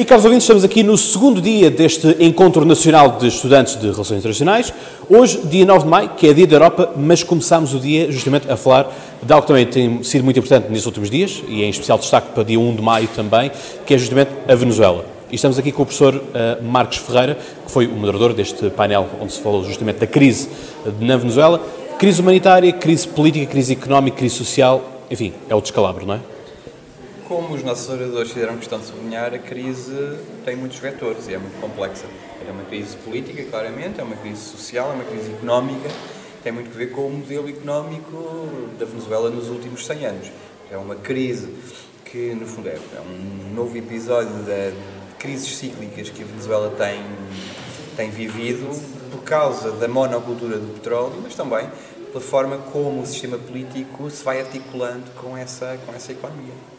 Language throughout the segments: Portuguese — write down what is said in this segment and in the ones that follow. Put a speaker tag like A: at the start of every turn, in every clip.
A: E, caros ouvintes, estamos aqui no segundo dia deste Encontro Nacional de Estudantes de Relações Internacionais. Hoje, dia 9 de maio, que é dia da Europa, mas começámos o dia justamente a falar de algo que também tem sido muito importante nestes últimos dias, e em especial destaque para dia 1 de maio também, que é justamente a Venezuela. E estamos aqui com o professor uh, Marcos Ferreira, que foi o moderador deste painel onde se falou justamente da crise na Venezuela. Crise humanitária, crise política, crise económica, crise social, enfim, é o descalabro, não é?
B: Como os nossos oradores fizeram questão de sublinhar, a crise tem muitos vetores e é muito complexa. É uma crise política, claramente, é uma crise social, é uma crise económica, tem muito a ver com o modelo económico da Venezuela nos últimos 100 anos. É uma crise que, no fundo, é um novo episódio de crises cíclicas que a Venezuela tem, tem vivido por causa da monocultura do petróleo, mas também pela forma como o sistema político se vai articulando com essa, com essa economia.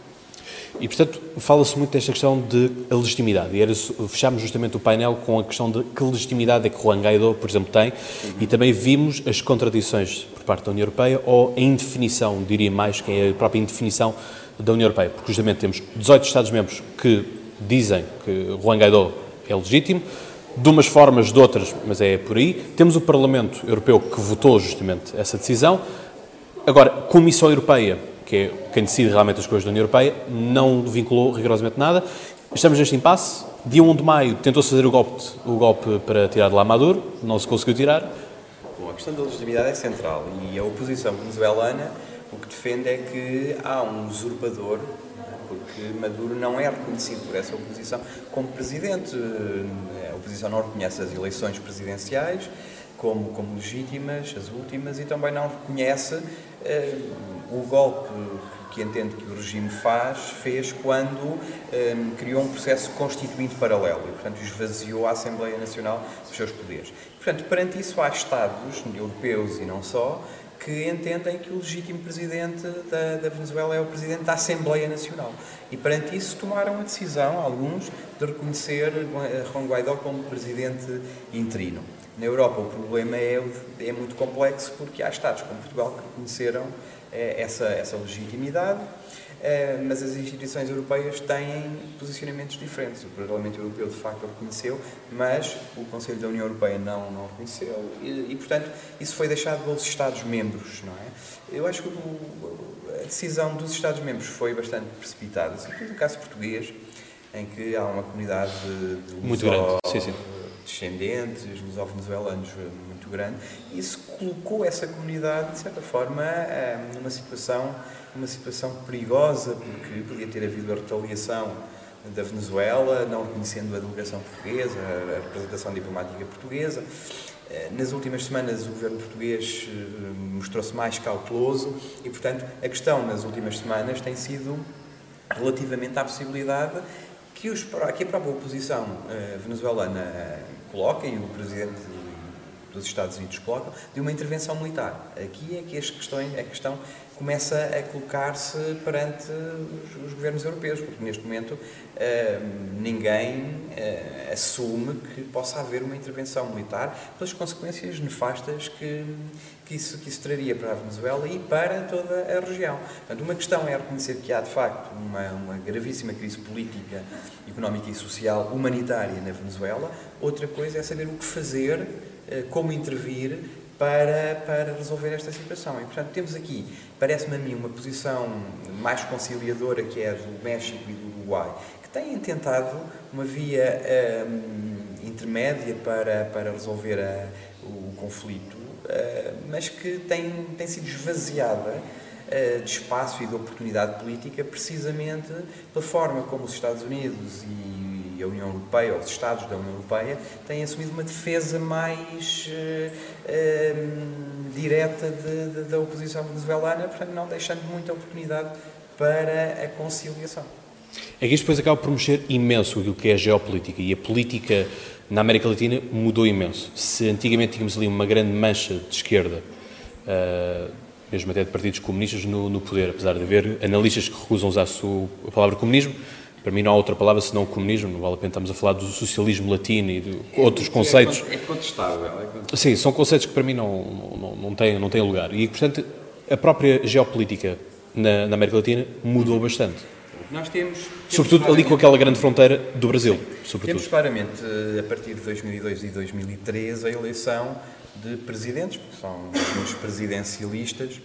A: E, portanto, fala-se muito desta questão de legitimidade. E era, fechámos justamente o painel com a questão de que legitimidade é que Juan Guaidó, por exemplo, tem. Uhum. E também vimos as contradições por parte da União Europeia ou a indefinição, diria mais, que é a própria indefinição da União Europeia. Porque, justamente, temos 18 Estados-membros que dizem que Juan Guaidó é legítimo, de umas formas, de outras, mas é por aí. Temos o Parlamento Europeu que votou justamente essa decisão. Agora, Comissão Europeia que é quem decide realmente as coisas da União Europeia, não vinculou rigorosamente nada. Estamos neste impasse. Dia 1 de maio tentou-se fazer o golpe, o golpe para tirar de lá Maduro, não se conseguiu tirar.
B: Bom, a questão da legitimidade é central e a oposição venezuelana o que defende é que há um usurpador porque Maduro não é reconhecido por essa oposição como presidente. A oposição não reconhece as eleições presidenciais como, como legítimas, as últimas, e também não reconhece uh, o golpe que entende que o regime faz, fez quando eh, criou um processo constituinte paralelo e, portanto, esvaziou a Assembleia Nacional dos seus poderes. Portanto, perante isso, há Estados europeus e não só que entendem que o legítimo presidente da, da, Venezuela é o presidente da Assembleia Nacional. E perante isso tomaram a decisão, alguns, de reconhecer Juan Guaidó como presidente interino. Na Europa o problema é, é muito complexo porque há Estados como Portugal que reconheceram é, essa, essa legitimidade, é, mas as instituições europeias têm posicionamentos diferentes. O Parlamento Europeu de facto reconheceu, mas o Conselho da União Europeia não, não reconheceu e, e portanto, isso foi deixado pelos Estados-membros, não é? Eu acho que o, a decisão dos Estados-membros foi bastante precipitada, sobretudo no caso português, em que há uma comunidade de, de
A: muito grande, sim, sim
B: descendentes, luso-venezuelanos eh, muito grande. Isso colocou essa comunidade, de certa forma, eh, numa situação, numa situação perigosa, porque podia ter havido a retaliação da Venezuela, não reconhecendo a delegação portuguesa, a representação diplomática portuguesa. Eh, nas últimas semanas, o governo português mostrou-se mais cauteloso e, portanto, a questão nas últimas semanas tem sido relativamente à possibilidade que, os, que a própria oposição venezuelana coloca e o Presidente dos Estados Unidos coloca, de uma intervenção militar. Aqui é que as questões, a questão começa a colocar-se perante os, os, governos europeus, porque neste momento uh, ninguém uh, assume que possa haver uma intervenção militar pelas consequências nefastas que, que, isso, que isso traria para a Venezuela e para toda a região. Portanto, uma questão é reconhecer que há, de facto, uma, uma gravíssima crise política, económica e social humanitária na Venezuela, outra coisa é saber o que fazer, como intervir para, para resolver esta situação. E, portanto, temos aqui, parece-me a mim, uma posição mais conciliadora que é a do México e do Uruguai, que têm tentado uma via um, intermédia para, para resolver a, o conflito, uh, mas que tem, tem sido esvaziada uh, de espaço e de oportunidade política precisamente pela forma como os Estados Unidos e a União Europeia, ou os Estados da União Europeia, têm assumido uma defesa mais uh, uh, direta de, de, da oposição venezuelana, portanto, não deixando muita oportunidade para a conciliação.
A: É que isto depois acaba por mexer imenso aquilo que é a geopolítica e a política na América Latina mudou imenso. Se antigamente tínhamos ali uma grande mancha de esquerda, uh, mesmo até de partidos comunistas no, no, poder, apesar de haver analistas que recusam usar a palavra comunismo, para mim não há outra palavra senão o comunismo, não vale a pena estamos a falar do socialismo latino e de outros é, conceitos.
B: É contestável. É contestável.
A: Sim, são conceitos que para mim não, não, não, têm, não têm lugar. E, portanto, a própria geopolítica na, na América Latina mudou bastante.
B: Nós temos. temos
A: Sobretudo ali com aquela grande fronteira do Brasil. Sobretudo.
B: Temos claramente, eh, a partir de 2002 e 2013, a eleição de presidentes, porque são os presidencialistas,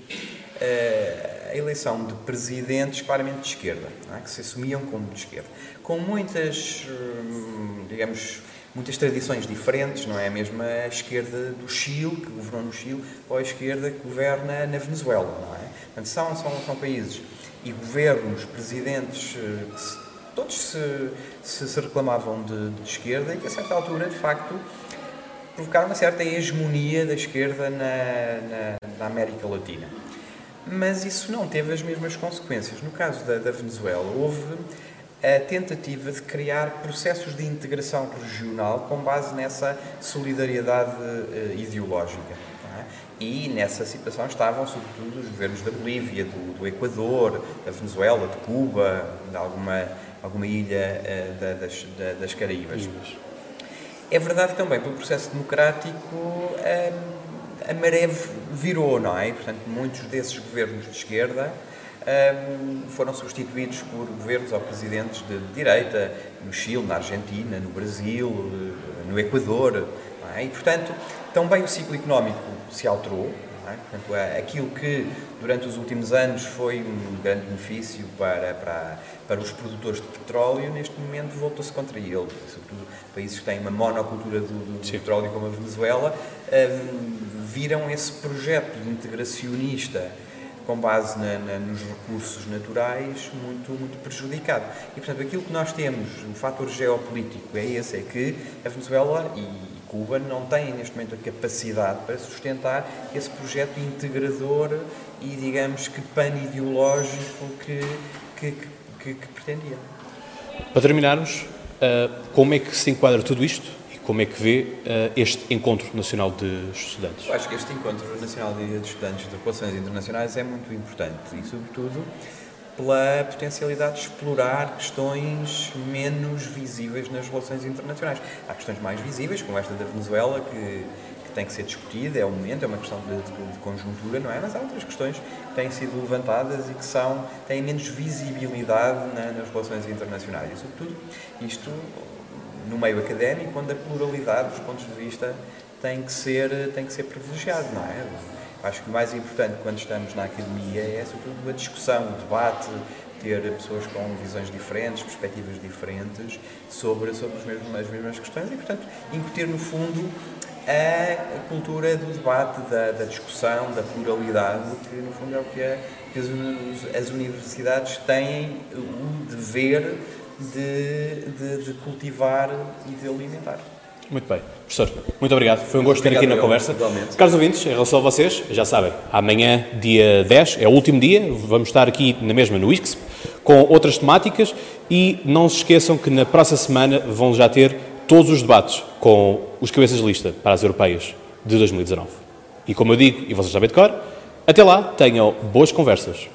B: eh, a eleição de presidentes claramente de esquerda, é? que se assumiam como de esquerda, com muitas, hum, digamos, muitas tradições diferentes, não é a mesma esquerda do Chile, que governou no Chile, ou a esquerda que governa na Venezuela, não é? Portanto, são, são, são países e governos, presidentes, eh, que se, todos se, se, se reclamavam de, de, esquerda e que a certa altura, de facto, provocaram uma certa hegemonia da esquerda na, na, na América Latina. Mas isso não teve as mesmas consequências. No caso da, da Venezuela, houve a tentativa de criar processos de integração regional com base nessa solidariedade uh, ideológica. É? E nessa situação estavam, sobretudo, os governos da Bolívia, do, do Equador, da Venezuela, de Cuba, de alguma, alguma ilha uh, da, das, da, das Caraíbas. É verdade também, pelo processo democrático, um, a maré virou, não é? Portanto, muitos desses governos de esquerda um, foram substituídos por governos ou presidentes de direita, no Chile, na Argentina, no Brasil, no Equador. É? E, portanto, também o ciclo económico se alterou. É? Portanto, é aquilo que durante os últimos anos foi um grande benefício para, para, para os produtores de petróleo, neste momento voltou-se contra ele. Sobretudo países que têm uma monocultura do, do petróleo, como a Venezuela, um, viram esse projeto integracionista com base na, na, nos recursos naturais, muito, muito prejudicado. E, portanto, aquilo que nós temos, o fator geopolítico é esse, é que a Venezuela e Cuba não têm, neste momento, a capacidade para sustentar esse projeto integrador e, digamos, que pan-ideológico que, que, que, que pretendia.
A: Para terminarmos, uh, como é que se enquadra tudo isto como é que vê uh, este Encontro Nacional de Estudantes?
B: Eu acho que este Encontro Nacional de Estudantes de Relações Internacionais é muito importante e, sobretudo, pela potencialidade de explorar questões menos visíveis nas relações internacionais. Há questões mais visíveis, como esta da Venezuela, que, que tem que ser discutida, é o momento, é uma questão de, de, de, conjuntura, não é? Mas há outras questões que têm sido levantadas e que são, têm menos visibilidade na, nas relações internacionais. E, sobretudo, isto no meio académico, onde a pluralidade dos pontos de vista tem que ser, tem que ser privilegiado, não é? Acho que o mais importante quando estamos na academia é, sobretudo, a discussão, o debate, ter pessoas com visões diferentes, perspectivas diferentes sobre, sobre as, mesmas, as mesmas questões e, portanto, incutir, no fundo, a cultura do debate, da, da, discussão, da pluralidade, que no fundo é o que, é, que as, as universidades têm o dever de, de, de cultivar e de alimentar.
A: Muito bem. Professor, muito obrigado. Foi um gosto ter aqui na conversa. Igualmente. Caros ouvintes, em relação a vocês, já sabem, amanhã, dia 10, é o último dia, vamos estar aqui na mesma no ISCSP, com outras temáticas e não se esqueçam que na próxima semana vão já ter todos os debates com os cabeças de lista para as europeias de 2019. E como eu digo, e vocês sabem de cor, até lá tenham boas conversas.